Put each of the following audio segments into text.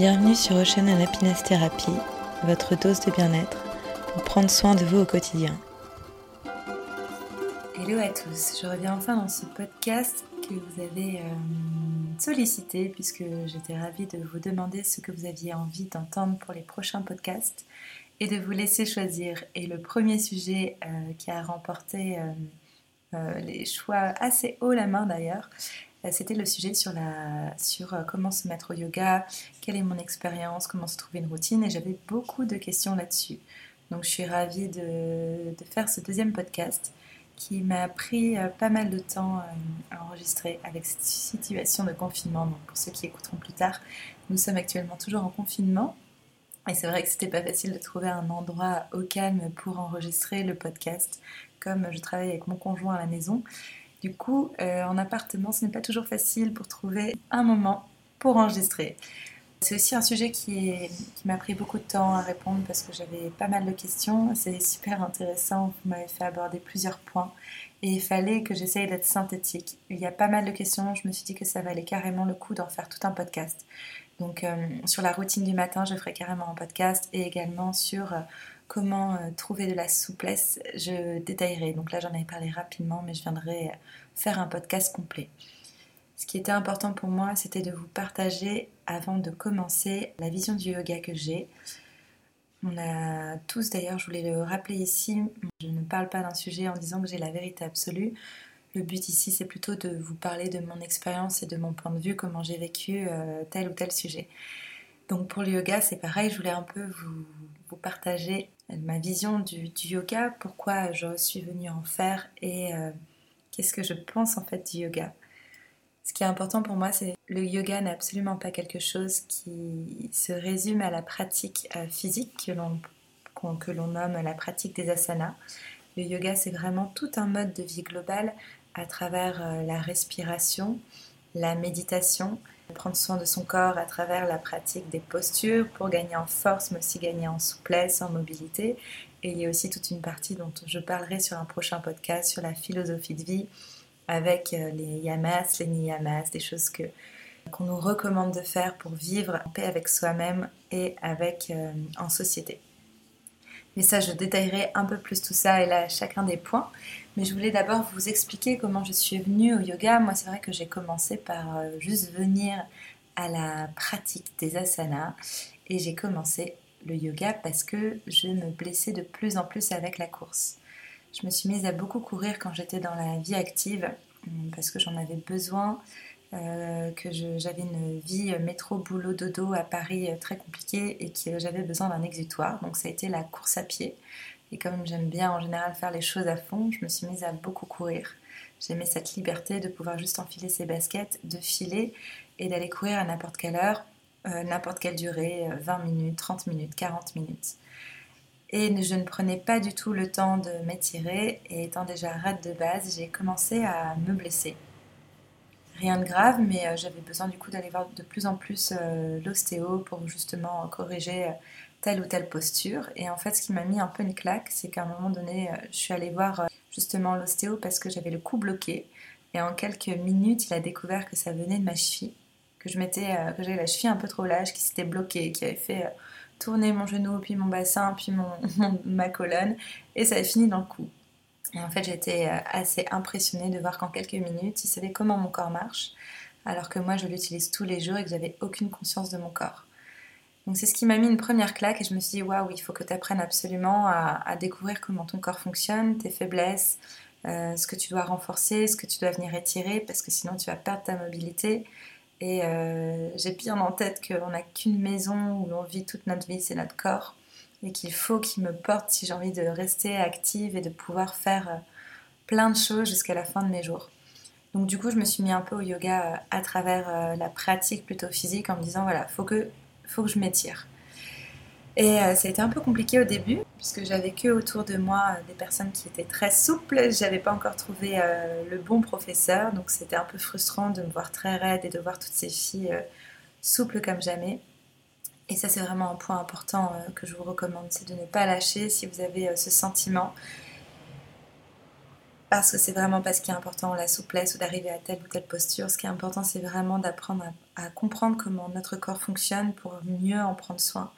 Bienvenue sur Ocean and Happiness Therapy, votre dose de bien-être pour prendre soin de vous au quotidien. Hello à tous, je reviens enfin dans ce podcast que vous avez euh, sollicité puisque j'étais ravie de vous demander ce que vous aviez envie d'entendre pour les prochains podcasts et de vous laisser choisir. Et le premier sujet euh, qui a remporté euh, les choix assez haut la main d'ailleurs, c'était le sujet sur, sur comment se mettre au yoga, quelle est mon expérience, comment se trouver une routine, et j'avais beaucoup de questions là-dessus. Donc je suis ravie de, faire ce deuxième podcast qui m'a pris pas mal de temps à enregistrer avec cette situation de confinement. Donc pour ceux qui écouteront plus tard, nous sommes actuellement toujours en confinement. Et c'est vrai que c'était pas facile de trouver un endroit au calme pour enregistrer le podcast, comme je travaille avec mon conjoint à la maison. Du coup, euh, en appartement, ce n'est pas toujours facile pour trouver un moment pour enregistrer. C'est aussi un sujet qui, m'a pris beaucoup de temps à répondre parce que j'avais pas mal de questions. C'est super intéressant, vous m'avez fait aborder plusieurs points et il fallait que j'essaye d'être synthétique. Il y a pas mal de questions, je me suis dit que ça valait carrément le coup d'en faire tout un podcast. Donc euh, sur la routine du matin, je ferai carrément un podcast et également sur euh, comment euh, trouver de la souplesse, je détaillerai. Donc là, j'en avais parlé rapidement, mais je viendrai faire un podcast complet. Ce qui était important pour moi, c'était de vous partager, avant de commencer, la vision du yoga que j'ai. On a tous, d'ailleurs, je voulais le rappeler ici, je ne parle pas d'un sujet en disant que j'ai la vérité absolue. Le but ici, c'est plutôt de vous parler de mon expérience et de mon point de vue, comment j'ai vécu euh, tel ou tel sujet. Donc pour le yoga, c'est pareil, je voulais un peu vous, vous partager ma vision du, yoga, pourquoi je suis venue en faire et euh, qu'est-ce que je pense en fait du yoga. Ce qui est important pour moi, c'est le yoga n'est absolument pas quelque chose qui se résume à la pratique euh, physique que l'on que l'on nomme la pratique des asanas. Le yoga, c'est vraiment tout un mode de vie global à travers euh, la respiration, la méditation, prendre soin de son corps à travers la pratique des postures pour gagner en force, mais aussi gagner en souplesse, en mobilité. Et il y a aussi toute une partie dont je parlerai sur un prochain podcast sur la philosophie de vie avec euh, les yamas, les niyamas, des choses que qu'on nous recommande de faire pour vivre en paix avec soi-même et avec euh, en société. Mais ça, je détaillerai un peu plus tout ça et là chacun des points. Mais je voulais d'abord vous expliquer comment je suis venue au yoga. Moi, c'est vrai que j'ai commencé par euh, juste venir à la pratique des asanas et j'ai commencé le yoga parce que je me blessais de plus en plus avec la course. Je me suis mise à beaucoup courir quand j'étais dans la vie active parce que j'en avais besoin. Euh, que j'avais une vie métro, boulot, dodo à Paris euh, très compliquée et que j'avais besoin d'un exutoire. Donc ça a été la course à pied. Et comme j'aime bien en général faire les choses à fond, je me suis mise à beaucoup courir. J'aimais cette liberté de pouvoir juste enfiler ses baskets, de filer et d'aller courir à n'importe quelle heure, euh, n'importe quelle durée, 20 minutes, 30 minutes, 40 minutes. Et je ne prenais pas du tout le temps de m'étirer et étant déjà rade de base, j'ai commencé à me blesser rien de grave, mais euh, j'avais besoin du coup d'aller voir de plus en plus euh, l'ostéo pour justement corriger euh, telle ou telle posture. Et en fait, ce qui m'a mis un peu une claque, c'est qu'à un moment donné, je suis allée voir justement l'ostéo parce que j'avais le cou bloqué. Et en quelques minutes, il a découvert que ça venait de ma cheville, que je m'étais, que j'avais la cheville un peu trop lâche, qui s'était bloquée, qui avait fait tourner mon genou, puis mon bassin, puis mon, ma colonne, et ça avait fini dans le cou. Et en fait, j'étais euh, assez impressionnée de voir qu'en quelques minutes, il savait comment mon corps marche, alors que moi, je l'utilise tous les jours et que j'avais aucune conscience de mon corps. Donc c'est ce qui m'a mis une première claque et je me suis dit, waouh, il faut que tu apprennes absolument à, découvrir comment ton corps fonctionne, tes faiblesses, euh, ce que tu dois renforcer, ce que tu dois venir étirer, parce que sinon tu vas perdre ta mobilité. Et euh, j'ai bien en tête qu'on n'a qu'une maison où l'on vit toute notre vie, c'est notre corps et qu'il faut qu'il me porte si j'ai envie de rester active et de pouvoir faire euh, plein de choses jusqu'à la fin de mes jours. Donc du coup, je me suis mis un peu au yoga à travers la pratique plutôt physique en me disant voilà, faut que faut que je m'étire. Et ça a été un peu compliqué au début puisque j'avais que autour de moi des personnes qui étaient très souples. J'avais pas encore trouvé le bon professeur, donc c'était un peu frustrant de me voir très raide et de voir toutes ces filles souples comme jamais. Et ça, c'est vraiment un point important euh, que je vous recommande, c'est de ne pas lâcher si vous avez euh, ce sentiment. Parce que c'est vraiment pas ce qui est important, la souplesse ou d'arriver à telle ou telle posture. Ce qui est important, c'est vraiment d'apprendre à, comprendre comment notre corps fonctionne pour mieux en prendre soin.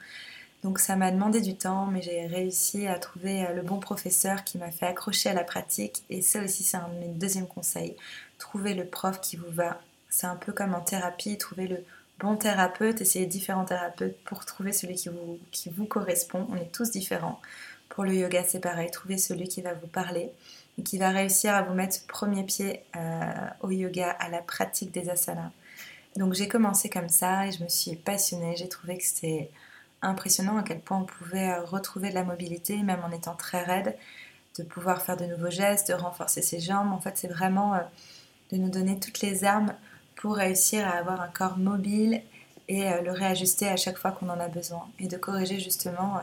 Donc ça m'a demandé du temps, mais j'ai réussi à trouver euh, le bon professeur qui m'a fait accrocher à la pratique. Et ça aussi, c'est un de mes deuxièmes conseils. Trouver le prof qui vous va. C'est un peu comme en thérapie, trouver le bon thérapeute, essayer différents thérapeutes pour trouver celui qui vous, qui vous correspond. On est tous différents. Pour le yoga, c'est pareil. Trouver celui qui va vous parler qui va réussir à vous mettre premier pied euh, au yoga, à la pratique des asanas. Donc j'ai commencé comme ça et je me suis passionnée. J'ai trouvé que c'était impressionnant à quel point on pouvait euh, retrouver de la mobilité, même en étant très raide, de pouvoir faire de nouveaux gestes, de renforcer ses jambes. En fait, c'est vraiment euh, de nous donner toutes les armes pour réussir à avoir un corps mobile et le réajuster à chaque fois qu'on en a besoin et de corriger justement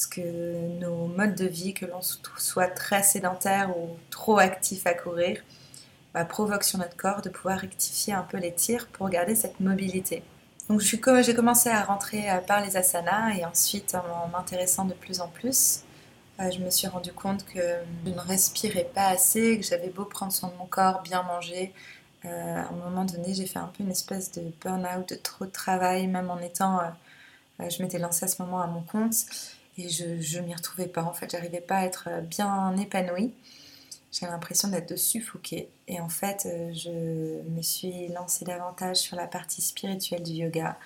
ce que nos modes de vie, que l'on soit très sédentaire ou trop actif à courir, bah, provoquent sur notre corps de pouvoir rectifier un peu les tirs pour garder cette mobilité. Donc j'ai commencé à rentrer euh, par les asanas et ensuite en m'intéressant de plus en plus, euh, je me suis rendu compte que je ne respirais pas assez, que j'avais beau prendre soin de mon corps, bien manger. Euh, à un moment donné, j'ai fait un peu une espèce de burn-out, de trop de travail, même en étant... je m'étais lancée à ce moment à mon compte et je ne m'y retrouvais pas en fait, j'arrivais pas à être euh, bien épanouie. J'avais l'impression d'être suffoquée et en fait euh, je me suis lancée davantage sur la partie spirituelle du yoga,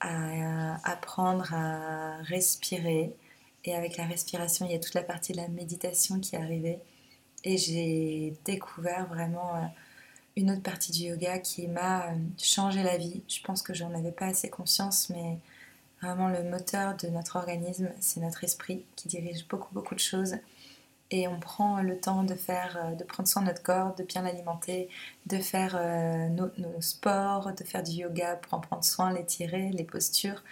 à apprendre à respirer et avec la respiration il y a toute la partie de la méditation qui est et j'ai découvert vraiment euh, une autre partie du yoga qui m'a changé la vie. Je pense que j'en avais pas assez conscience mais Vraiment, le moteur de notre organisme, c'est notre esprit qui dirige beaucoup, beaucoup de choses. Et on prend le temps de, faire, euh, de prendre soin de notre corps, de bien l'alimenter, de faire euh, nos, sports, de faire du yoga pour en prendre soin, l'étirer, les postures.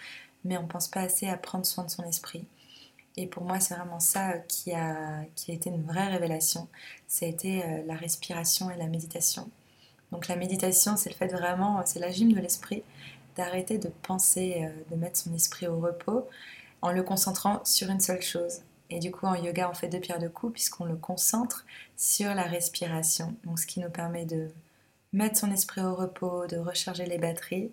Mais on ne pense pas assez à prendre soin de son esprit. Et pour moi, c'est vraiment ça qui a, qui a été une vraie révélation. Ça a été euh, la respiration et la méditation. Donc la méditation, c'est le fait vraiment, c'est la gym de l'esprit d'arrêter de penser, euh, de mettre son esprit au repos en le concentrant sur une seule chose. Et du coup, en yoga, on fait deux pierres de coups puisqu'on le concentre sur la respiration. Donc, ce qui nous permet de mettre son esprit au repos, de recharger les batteries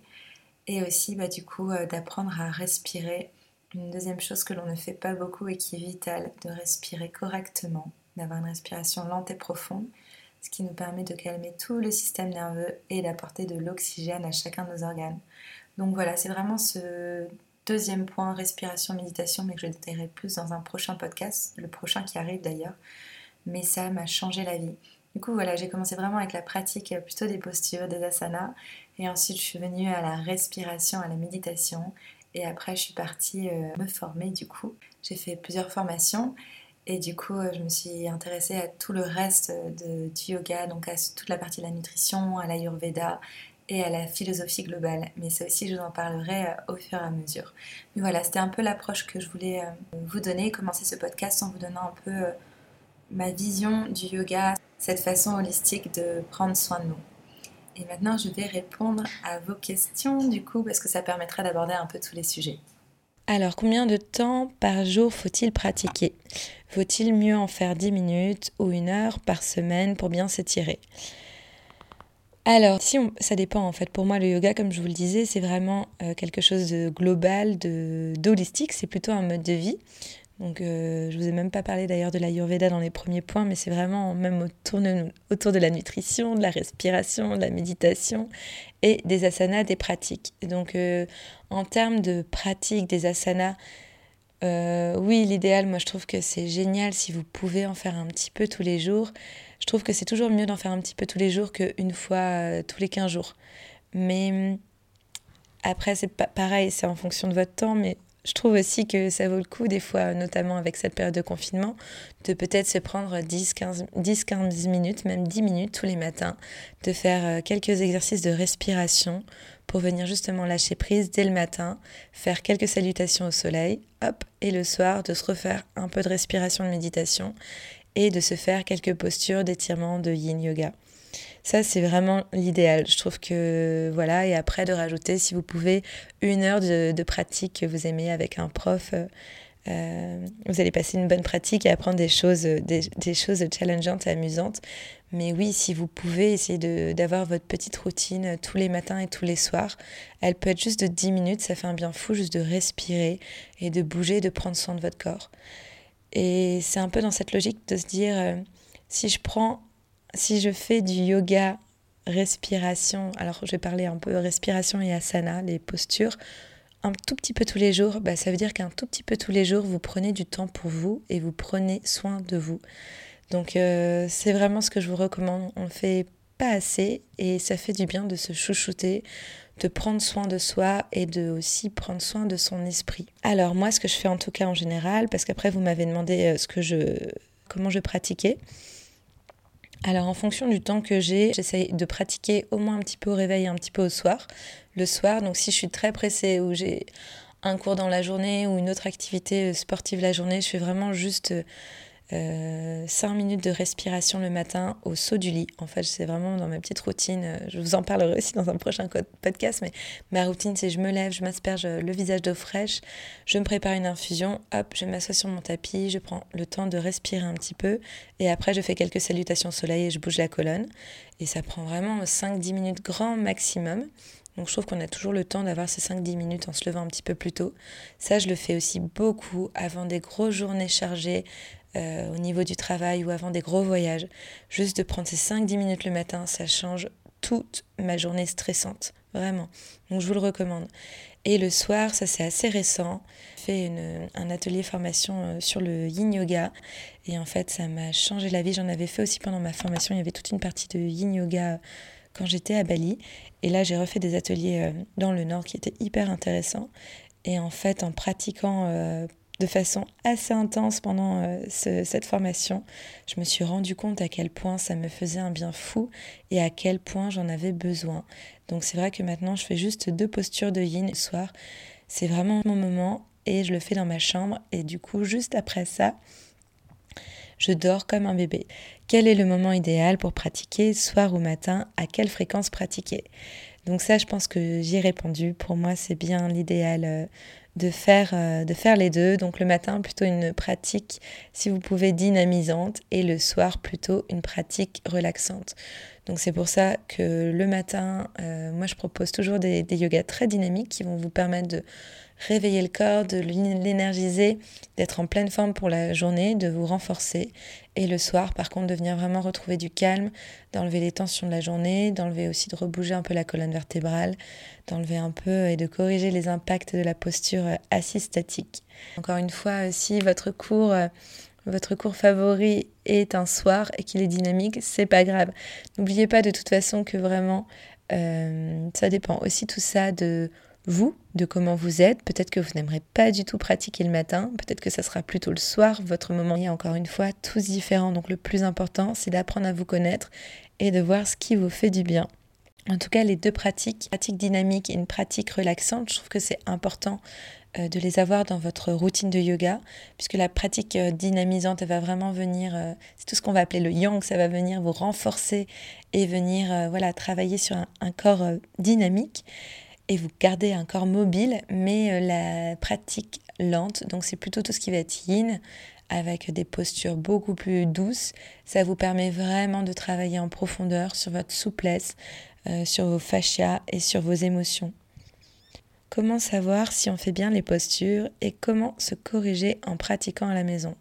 et aussi, bah, du coup, euh, d'apprendre à respirer. Une deuxième chose que l'on ne fait pas beaucoup et qui est vitale, de respirer correctement, d'avoir une respiration lente et profonde, ce qui nous permet de calmer tout le système nerveux et d'apporter de l'oxygène à chacun de nos organes. Donc voilà, c'est vraiment ce deuxième point, respiration, méditation, mais que je détaillerai plus dans un prochain podcast, le prochain qui arrive d'ailleurs. Mais ça m'a changé la vie. Du coup, voilà, j'ai commencé vraiment avec la pratique plutôt des postures, des asanas. Et ensuite, je suis venue à la respiration, à la méditation. Et après, je suis partie euh, me former du coup. J'ai fait plusieurs formations. Et du coup, euh, je me suis intéressée à tout le reste de, du yoga, donc à toute la partie de la nutrition, à l'ayurveda et à la philosophie globale. Mais ça aussi, je vous en parlerai euh, au fur et à mesure. Mais voilà, c'était un peu l'approche que je voulais euh, vous donner, commencer ce podcast en vous donnant un peu euh, ma vision du yoga, cette façon holistique de prendre soin de nous. Et maintenant, je vais répondre à vos questions, du coup, parce que ça permettra d'aborder un peu tous les sujets. Alors, combien de temps par jour faut-il pratiquer? Faut-il mieux en faire 10 minutes ou une heure par semaine pour bien s'étirer? Alors, si ça dépend en fait. Pour moi, le yoga, comme je vous le disais, c'est vraiment euh, quelque chose de global, de d'holistique. C'est plutôt un mode de vie. Donc, euh, je vous ai même pas parlé d'ailleurs de l'ayurveda dans les premiers points, mais c'est vraiment même autour de, la nutrition, de la respiration, de la méditation et des asanas, des pratiques. Donc, euh, en termes de pratiques des asanas, oui, l'idéal, moi je trouve que c'est génial si vous pouvez en faire un petit peu tous les jours je trouve que c'est toujours mieux d'en faire un petit peu tous les jours qu'une fois euh, tous les 15 jours. Mais après, c'est pareil, c'est en fonction de votre temps, mais je trouve aussi que ça vaut le coup, des fois, notamment avec cette période de confinement, de peut-être se prendre 10-15 minutes, même 10 minutes tous les matins, de faire euh, quelques exercices de respiration pour venir justement lâcher prise dès le matin, faire quelques salutations au soleil, hop, et le soir, de se refaire un peu de respiration de méditation et de se faire quelques postures d'étirement de yin yoga. Ça, c'est vraiment l'idéal. Je trouve que voilà, et après de rajouter, si vous pouvez, une heure de, pratique que vous aimez avec un prof, euh, Euh, vous allez passer une bonne pratique et apprendre des choses, des, choses challengeantes et amusantes. Mais oui, si vous pouvez essayer d'avoir votre petite routine tous les matins et tous les soirs, elle peut être juste de 10 minutes, ça fait un bien fou juste de respirer et de bouger, de prendre soin de votre corps. Et c'est un peu dans cette logique de se dire, euh, si je prends, si je fais du yoga, respiration, alors je vais parler un peu respiration et asana, les postures, un tout petit peu tous les jours, bah, ça veut dire qu'un tout petit peu tous les jours, vous prenez du temps pour vous et vous prenez soin de vous. Donc euh, c'est vraiment ce que je vous recommande. On ne fait pas assez et ça fait du bien de se chouchouter, de prendre soin de soi et de aussi prendre soin de son esprit. Alors moi, ce que je fais en tout cas en général, parce qu'après vous m'avez demandé euh, ce que je, comment je pratiquais. Alors en fonction du temps que j'ai, j'essaye de pratiquer au moins un petit peu au réveil et un petit peu au soir. Le soir, donc si je suis très pressée ou j'ai un cours dans la journée ou une autre activité sportive la journée, je fais vraiment juste euh, 5 minutes de respiration le matin au saut du lit. En fait, c'est vraiment dans ma petite routine. Je vous en parlerai aussi dans un prochain podcast, mais ma routine, c'est je me lève, je m'asperge le visage d'eau fraîche, je me prépare une infusion, hop, je m'assois sur mon tapis, je prends le temps de respirer un petit peu, et après, je fais quelques salutations au soleil et je bouge la colonne. Et ça prend vraiment 5-10 minutes grand maximum. Donc je trouve qu'on a toujours le temps d'avoir ces 5-10 minutes en se levant un petit peu plus tôt. Ça, je le fais aussi beaucoup avant des grosses journées chargées, euh, au niveau du travail ou avant des gros voyages. Juste de prendre ces 5-10 minutes le matin, ça change toute ma journée stressante, vraiment. Donc je vous le recommande. Et le soir, ça c'est assez récent, j'ai fait un atelier formation euh, sur le yin yoga et en fait ça m'a changé la vie. J'en avais fait aussi pendant ma formation, il y avait toute une partie de yin yoga quand j'étais à Bali et là j'ai refait des ateliers euh, dans le nord qui étaient hyper intéressants et en fait en pratiquant de façon assez intense pendant euh, cette formation, je me suis rendu compte à quel point ça me faisait un bien fou et à quel point j'en avais besoin. Donc c'est vrai que maintenant je fais juste deux postures de yin le soir. C'est vraiment mon moment et je le fais dans ma chambre et du coup juste après ça, je dors comme un bébé. Quel est le moment idéal pour pratiquer, soir ou matin? À quelle fréquence pratiquer? Donc ça, je pense que j'y répondu. Pour moi, c'est bien l'idéal euh, de faire, euh, de faire les deux. Donc le matin, plutôt une pratique, si vous pouvez, dynamisante et le soir, plutôt une pratique relaxante. Donc c'est pour ça que le matin, euh, moi je propose toujours des, des yogas très dynamiques qui vont vous permettre de réveiller le corps, de l'énergiser, d'être en pleine forme pour la journée, de vous renforcer. Et le soir, par contre, de venir vraiment retrouver du calme, d'enlever les tensions de la journée, d'enlever aussi, de rebouger un peu la colonne vertébrale, d'enlever un peu et de corriger les impacts de la posture assise statique. Encore une fois, si votre cours votre cours favori est un soir et qu'il est dynamique, c'est pas grave. N'oubliez pas de toute façon que vraiment, euh, ça dépend aussi tout ça de vous, de comment vous êtes. Peut-être que vous n'aimerez pas du tout pratiquer le matin, peut-être que ça sera plutôt le soir, votre moment. est encore une fois, tous différents. Donc le plus important, c'est d'apprendre à vous connaître et de voir ce qui vous fait du bien. En tout cas, les deux pratiques, pratique dynamique et une pratique relaxante, je trouve que c'est important euh, de les avoir dans votre routine de yoga, puisque la pratique euh, dynamisante, elle va vraiment venir, euh, c'est tout ce qu'on va appeler le yang, ça va venir vous renforcer et venir voilà, travailler sur un corps dynamique et vous gardez un corps mobile, mais euh, la pratique lente, donc c'est plutôt tout ce qui va être yin, avec des postures beaucoup plus douces. Ça vous permet vraiment de travailler en profondeur sur votre souplesse, euh, sur vos fascias et sur vos émotions. Comment savoir si on fait bien les postures et comment se corriger en pratiquant à la maison?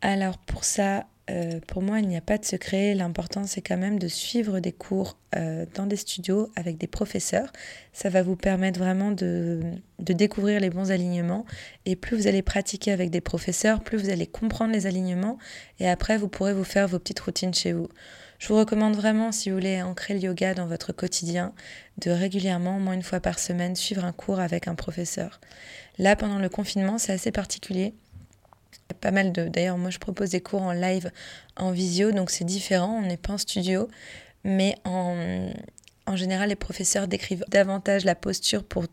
Alors pour ça, euh, pour moi, il n'y a pas de secret. L'important, c'est quand même de suivre des cours euh, dans des studios avec des professeurs. Ça va vous permettre vraiment de, de, découvrir les bons alignements. Et plus vous allez pratiquer avec des professeurs, plus vous allez comprendre les alignements. Et après, vous pourrez vous faire vos petites routines chez vous. Je vous recommande vraiment, si vous voulez ancrer le yoga dans votre quotidien, de régulièrement, au moins une fois par semaine, suivre un cours avec un professeur. Là, pendant le confinement, c'est assez particulier pas mal de. D'ailleurs, moi, je propose des cours en live, en visio, donc c'est différent. On n'est pas en studio, mais en, en général, les professeurs décrivent davantage la posture pour,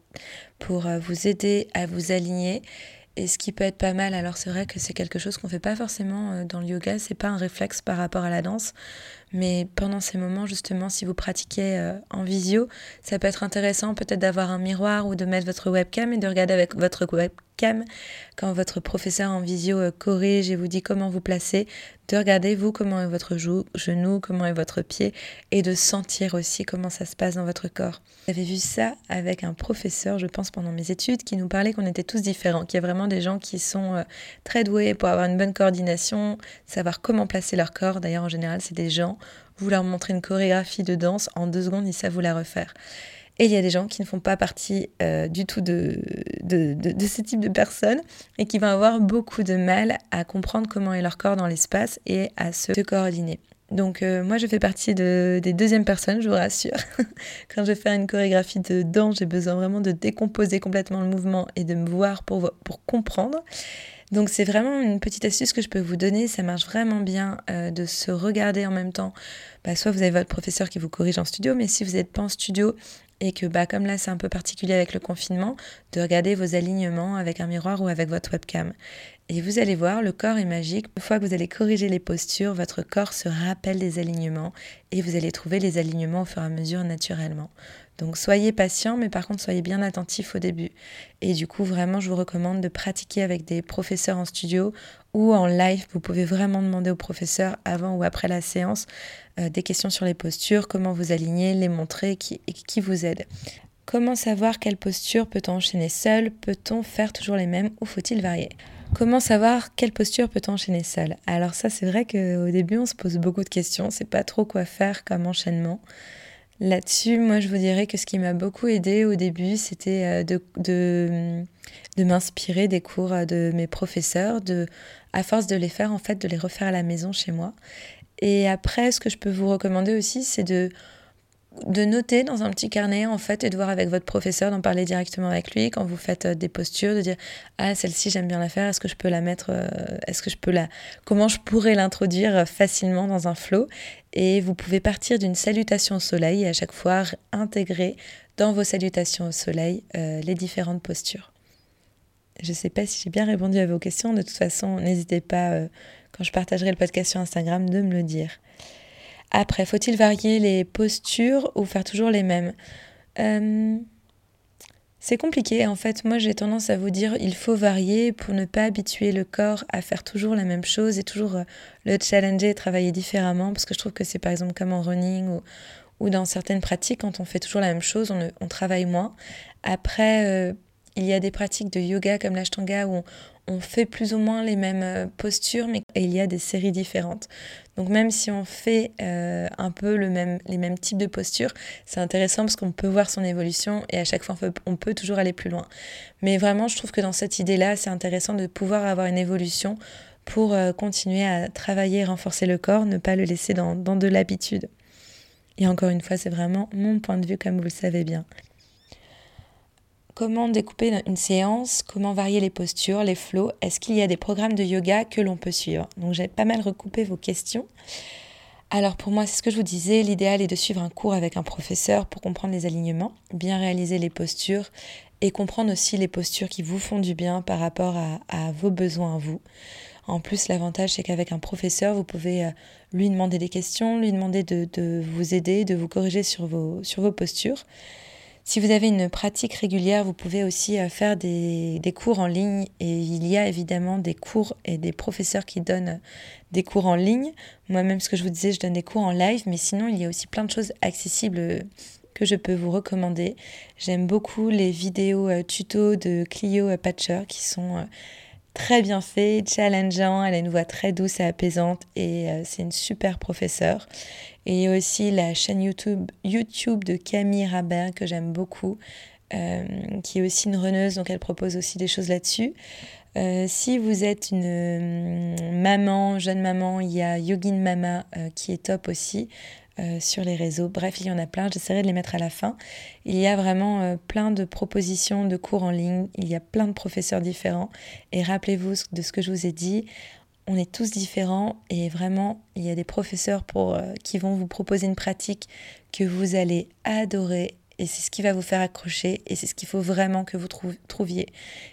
pour euh, vous aider à vous aligner. Et ce qui peut être pas mal, alors c'est vrai que c'est quelque chose qu'on fait pas forcément euh, dans le yoga, c'est pas un réflexe par rapport à la danse, Mais pendant ces moments, justement, si vous pratiquez euh, en visio, ça peut être intéressant peut-être d'avoir un miroir ou de mettre votre webcam et de regarder avec votre webcam quand votre professeur en visio euh, corrige et vous dit comment vous placer, de regarder vous comment est votre genou, comment est votre pied et de sentir aussi comment ça se passe dans votre corps. J'avais vu ça avec un professeur, je pense, pendant mes études, qui nous parlait qu'on était tous différents, qu'il y a vraiment des gens qui sont euh, très doués pour avoir une bonne coordination, savoir comment placer leur corps. D'ailleurs, en général, c'est des gens vous leur montrez une chorégraphie de danse, en deux secondes, ils savent vous la refaire. Et il y a des gens qui ne font pas partie euh, du tout de, de, ce type de personnes et qui vont avoir beaucoup de mal à comprendre comment est leur corps dans l'espace et à se coordonner. Donc euh, moi je fais partie de, des deuxièmes personnes, je vous rassure. Quand je fais une chorégraphie de danse, j'ai besoin vraiment de décomposer complètement le mouvement et de me voir pour, pour comprendre. Donc c'est vraiment une petite astuce que je peux vous donner, ça marche vraiment bien euh, de se regarder en même temps. Bah, soit vous avez votre professeur qui vous corrige en studio, mais si vous n'êtes pas en studio et que bah, comme là c'est un peu particulier avec le confinement, de regarder vos alignements avec un miroir ou avec votre webcam. Et vous allez voir, le corps est magique. Une fois que vous allez corriger les postures, votre corps se rappelle des alignements et vous allez trouver les alignements au fur et à mesure naturellement. Donc soyez patient, mais par contre soyez bien attentif au début. Et du coup, vraiment, je vous recommande de pratiquer avec des professeurs en studio ou en live. Vous pouvez vraiment demander au professeur avant ou après la séance euh, des questions sur les postures, comment vous aligner, les montrer qui, et qui vous aide. Comment savoir quelle posture peut-on enchaîner seul? Peut-on faire toujours les mêmes ou faut-il varier? Comment savoir quelle posture peut-on enchaîner seul? Alors ça, c'est vrai qu'au début, on se pose beaucoup de questions. C'est pas trop quoi faire comme enchaînement. Là-dessus, moi, je vous dirais que ce qui m'a beaucoup aidé au début, c'était euh, de, de, de m'inspirer des cours euh, de mes professeurs, de, à force de les faire, en fait, de les refaire à la maison chez moi. Et après, ce que je peux vous recommander aussi, c'est de de noter dans un petit carnet en fait et de voir avec votre professeur, d'en parler directement avec lui quand vous faites euh, des postures, de dire ah celle-ci j'aime bien la faire, est-ce que je peux la mettre, euh, est-ce que je peux la, comment je pourrais l'introduire euh, facilement dans un flow? Et vous pouvez partir d'une salutation au soleil et à chaque fois intégrer dans vos salutations au soleil les différentes postures. Je ne sais pas si j'ai bien répondu à vos questions, de toute façon n'hésitez pas quand je partagerai le podcast sur Instagram de me le dire. Après, faut-il varier les postures ou faire toujours les mêmes euh, C'est compliqué. En fait, moi, j'ai tendance à vous dire il faut varier pour ne pas habituer le corps à faire toujours la même chose et toujours euh, le challenger et travailler différemment. Parce que je trouve que c'est par exemple comme en running ou, ou dans certaines pratiques, quand on fait toujours la même chose, on, travaille moins. Après, euh, il y a des pratiques de yoga comme l'ashtanga où on, on fait plus ou moins les mêmes euh, postures, mais il y a des séries différentes. Donc même si on fait euh, un peu les mêmes types de postures, c'est intéressant parce qu'on peut voir son évolution et à chaque fois on peut, toujours aller plus loin. Mais vraiment, je trouve que dans cette idée-là, c'est intéressant de pouvoir avoir une évolution pour euh, continuer à travailler et renforcer le corps, ne pas le laisser dans de l'habitude. Et encore une fois, c'est vraiment mon point de vue, comme vous le savez bien comment découper une séance, comment varier les postures, les flots, est-ce qu'il y a des programmes de yoga que l'on peut suivre? Donc j'ai pas mal recoupé vos questions. Alors pour moi, c'est ce que je vous disais, l'idéal est de suivre un cours avec un professeur pour comprendre les alignements, bien réaliser les postures et comprendre aussi les postures qui vous font du bien par rapport à, vos besoins à vous. En plus, l'avantage, c'est qu'avec un professeur, vous pouvez euh, lui demander des questions, lui demander de, vous aider, de vous corriger sur vos, sur vos postures. Si vous avez une pratique régulière, vous pouvez aussi euh, faire des, cours en ligne et il y a évidemment des cours et des professeurs qui donnent des cours en ligne. Moi-même, ce que je vous disais, je donne des cours en live, mais sinon, il y a aussi plein de choses accessibles que je peux vous recommander. J'aime beaucoup les vidéos euh, tutos de Clio Patcher qui sont euh, très bien faits, challengeants. Elle a une voix très douce et apaisante et c'est une super professeure. Et aussi la chaîne YouTube, YouTube de Camille Rabert que j'aime beaucoup, euh, qui est aussi une reneuse, donc elle propose aussi des choses là-dessus. Euh, si vous êtes une euh, maman, jeune maman, il y a Yogin Mama qui est top aussi sur les réseaux. Bref, il y en a plein, j'essaierai de les mettre à la fin. Il y a vraiment plein de propositions de cours en ligne, il y a plein de professeurs différents. Et rappelez-vous de ce que je vous ai dit, on est tous différents et vraiment, il y a des professeurs euh, qui vont vous proposer une pratique que vous allez adorer et c'est ce qui va vous faire accrocher et c'est ce qu'il faut vraiment que vous trouviez.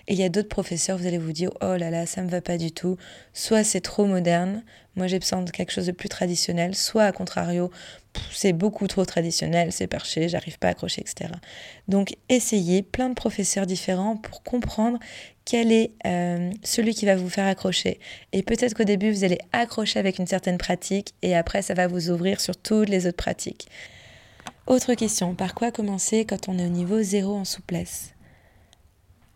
Et il y a d'autres professeurs, vous allez vous dire oh là là, ça me va pas du tout. Soit c'est trop moderne, moi j'ai besoin de quelque chose de plus traditionnel, soit à contrario, c'est beaucoup trop traditionnel, c'est perché, j'arrive pas à accrocher, etc. Donc essayez plein de professeurs différents pour comprendre quel est euh, celui qui va vous faire accrocher. Et peut-être qu'au début, vous allez accrocher avec une certaine pratique et après, ça va vous ouvrir sur toutes les autres pratiques. Autre question, par quoi commencer quand on est au niveau zéro en souplesse?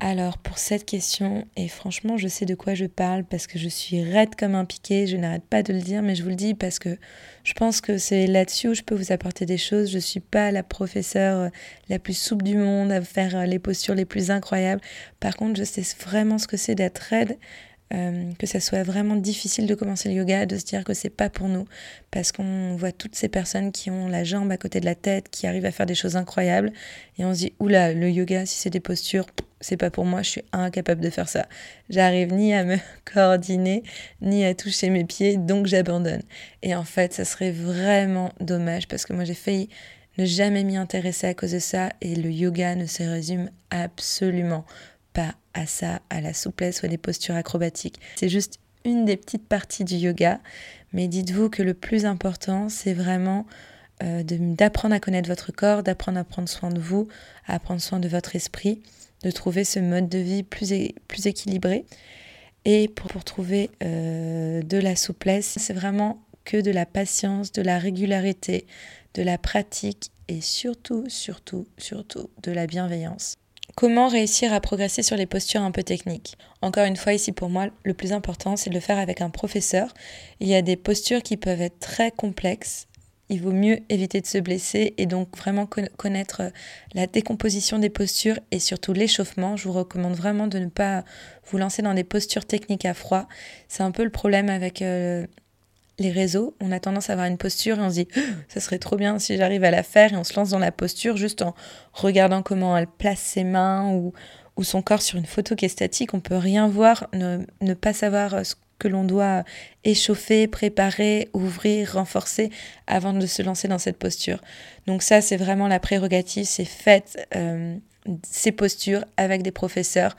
Alors pour cette question, et franchement je sais de quoi je parle parce que je suis raide comme un piqué, je n'arrête pas de le dire, mais je vous le dis parce que je pense que c'est là-dessus où je peux vous apporter des choses. Je ne suis pas la professeure euh, la plus souple du monde à faire euh, les postures les plus incroyables. Par contre, je sais vraiment ce que c'est d'être raide euh, que ça soit vraiment difficile de commencer le yoga, de se dire que c'est pas pour nous, parce qu'on voit toutes ces personnes qui ont la jambe à côté de la tête, qui arrivent à faire des choses incroyables, et on se dit oula, le yoga, si c'est des postures, c'est pas pour moi, je suis incapable de faire ça. J'arrive ni à me coordonner, ni à toucher mes pieds, donc j'abandonne. Et en fait, ça serait vraiment dommage, parce que moi j'ai failli ne jamais m'y intéresser à cause de ça, et le yoga ne se résume absolument pas à ça, à la souplesse ou à des postures acrobatiques. C'est juste une des petites parties du yoga, mais dites-vous que le plus important, c'est vraiment euh, d'apprendre à connaître votre corps, d'apprendre à prendre soin de vous, à prendre soin de votre esprit, de trouver ce mode de vie plus, plus équilibré. Et pour, trouver euh, de la souplesse, c'est vraiment que de la patience, de la régularité, de la pratique et surtout, surtout, surtout de la bienveillance. Comment réussir à progresser sur les postures un peu techniques? Encore une fois, ici pour moi, le plus important, c'est de le faire avec un professeur. Il y a des postures qui peuvent être très complexes. Il vaut mieux éviter de se blesser et donc vraiment connaître la décomposition des postures et surtout l'échauffement. Je vous recommande vraiment de ne pas vous lancer dans des postures techniques à froid. C'est un peu le problème avec euh, les réseaux, on a tendance à avoir une posture et on se dit oh, ça serait trop bien si j'arrive à la faire et on se lance dans la posture juste en regardant comment elle place ses mains ou, son corps sur une photo qui est statique. On peut rien voir, ne, pas savoir ce que l'on doit échauffer, préparer, ouvrir, renforcer avant de se lancer dans cette posture. Donc ça, c'est vraiment la prérogative, c'est faites euh, ces postures avec des professeurs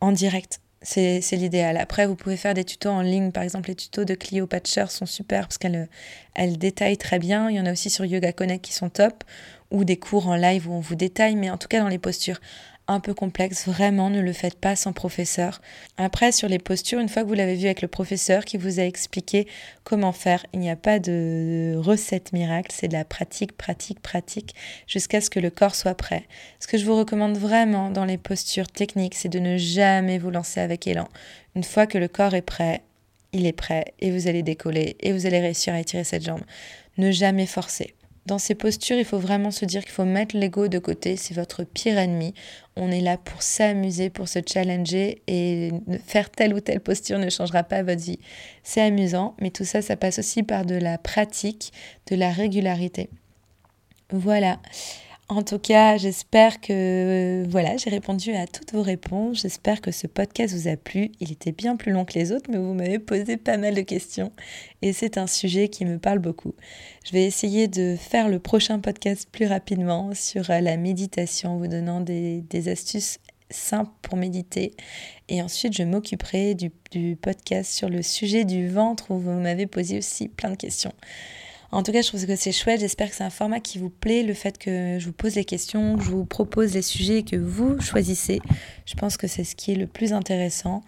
en direct c'est l'idéal. Après, vous pouvez faire des tutos en ligne. Par exemple, les tutos de Clio Patcher sont super parce qu'elles elle détaillent très bien. Il y en a aussi sur Yoga Connect qui sont top. Ou des cours en live où on vous détaille. Mais en tout cas, dans les postures un peu complexe, vraiment ne le faites pas sans professeur. Après, sur les postures, une fois que vous l'avez vu avec le professeur qui vous a expliqué comment faire, il n'y a pas de recette miracle, c'est de la pratique, pratique, pratique, jusqu'à ce que le corps soit prêt. Ce que je vous recommande vraiment dans les postures techniques, c'est de ne jamais vous lancer avec élan. Une fois que le corps est prêt, il est prêt et vous allez décoller et vous allez réussir à étirer cette jambe. Ne jamais forcer. Dans ces postures, il faut vraiment se dire qu'il faut mettre l'ego de côté, c'est votre pire ennemi. On est là pour s'amuser, pour se challenger et faire telle ou telle posture ne changera pas votre vie. C'est amusant, mais tout ça, ça passe aussi par de la pratique, de la régularité. Voilà. En tout cas, j'espère que voilà, j'ai répondu à toutes vos réponses. J'espère que ce podcast vous a plu. Il était bien plus long que les autres, mais vous m'avez posé pas mal de questions et c'est un sujet qui me parle beaucoup. Je vais essayer de faire le prochain podcast plus rapidement sur la méditation, vous donnant des, astuces simples pour méditer. Et ensuite, je m'occuperai du podcast sur le sujet du ventre où vous m'avez posé aussi plein de questions. En tout cas, je trouve que c'est chouette. J'espère que c'est un format qui vous plaît, le fait que je vous pose les questions, que je vous propose les sujets que vous choisissez. Je pense que c'est ce qui est le plus intéressant,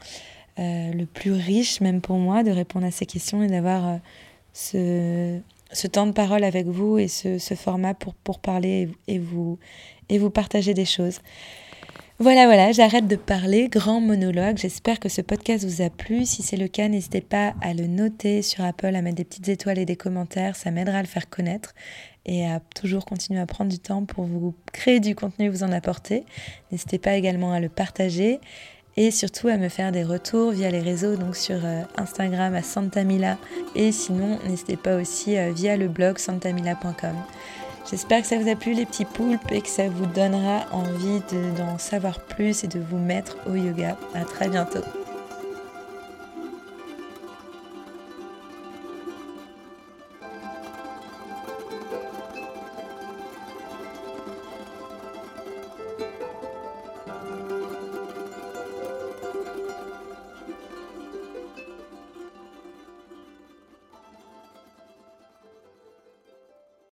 euh, le plus riche même pour moi de répondre à ces questions et d'avoir euh, ce, temps de parole avec vous et ce, format pour, pour parler et vous, et vous partager des choses. Voilà, voilà, j'arrête de parler, grand monologue. J'espère que ce podcast vous a plu. Si c'est le cas, n'hésitez pas à le noter sur Apple, à mettre des petites étoiles et des commentaires. Ça m'aidera à le faire connaître et à toujours continuer à prendre du temps pour vous créer du contenu, vous en apporter. N'hésitez pas également à le partager et surtout à me faire des retours via les réseaux, donc sur euh, Instagram à Santamila et sinon n'hésitez pas aussi euh, via le blog santamila.com. J'espère que ça vous a plu les petits poulpes et que ça vous donnera envie d'en savoir plus et de vous mettre au yoga. À très bientôt.